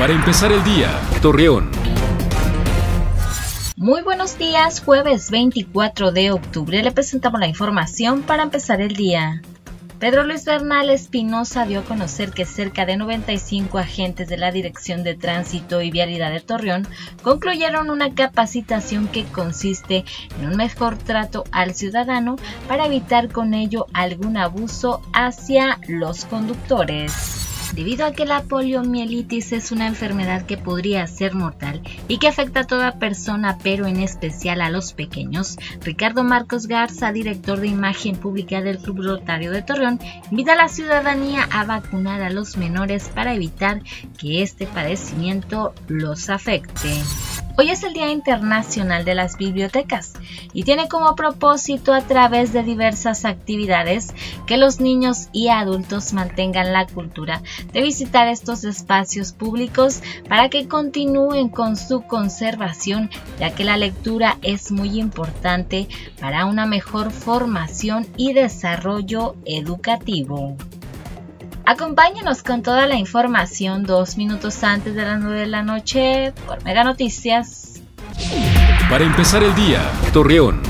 Para empezar el día, Torreón. Muy buenos días, jueves 24 de octubre le presentamos la información para empezar el día. Pedro Luis Bernal Espinosa dio a conocer que cerca de 95 agentes de la Dirección de Tránsito y Vialidad de Torreón concluyeron una capacitación que consiste en un mejor trato al ciudadano para evitar con ello algún abuso hacia los conductores. Debido a que la poliomielitis es una enfermedad que podría ser mortal y que afecta a toda persona, pero en especial a los pequeños, Ricardo Marcos Garza, director de imagen pública del Club Rotario de Torreón, invita a la ciudadanía a vacunar a los menores para evitar que este padecimiento los afecte. Hoy es el Día Internacional de las Bibliotecas y tiene como propósito a través de diversas actividades que los niños y adultos mantengan la cultura de visitar estos espacios públicos para que continúen con su conservación ya que la lectura es muy importante para una mejor formación y desarrollo educativo. Acompáñenos con toda la información dos minutos antes de las 9 de la noche por Mega Noticias. Para empezar el día, Torreón.